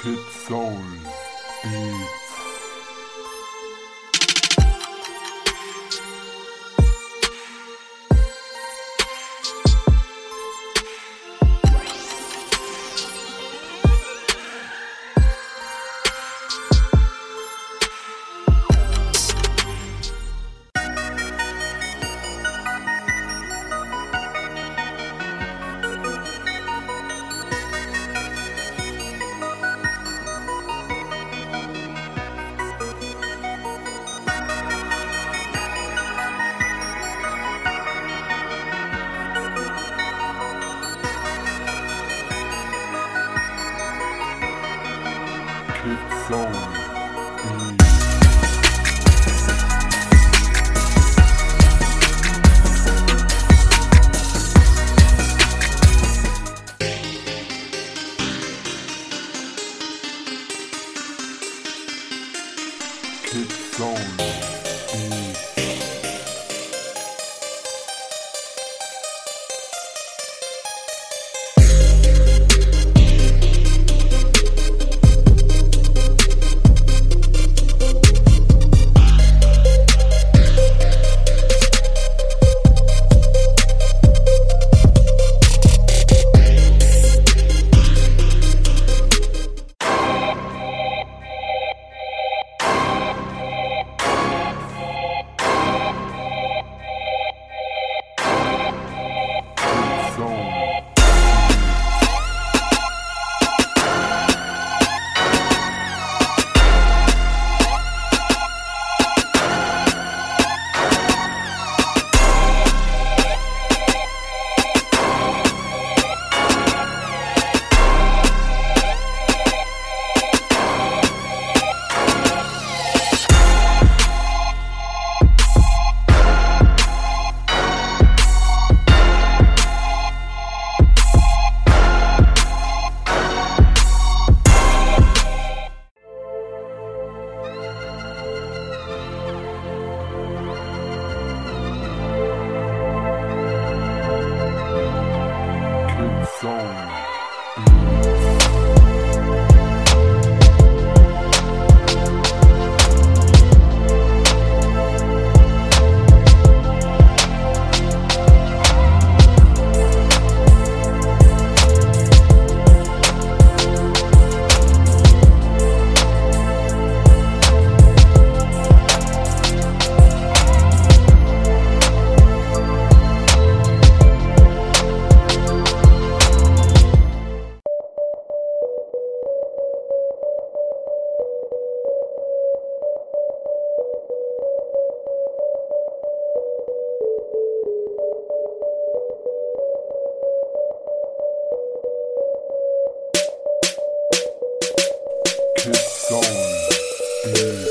Kid Soul Beats. flow. Mm. keep flowing. Zone. keep going. Yeah.